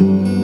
Música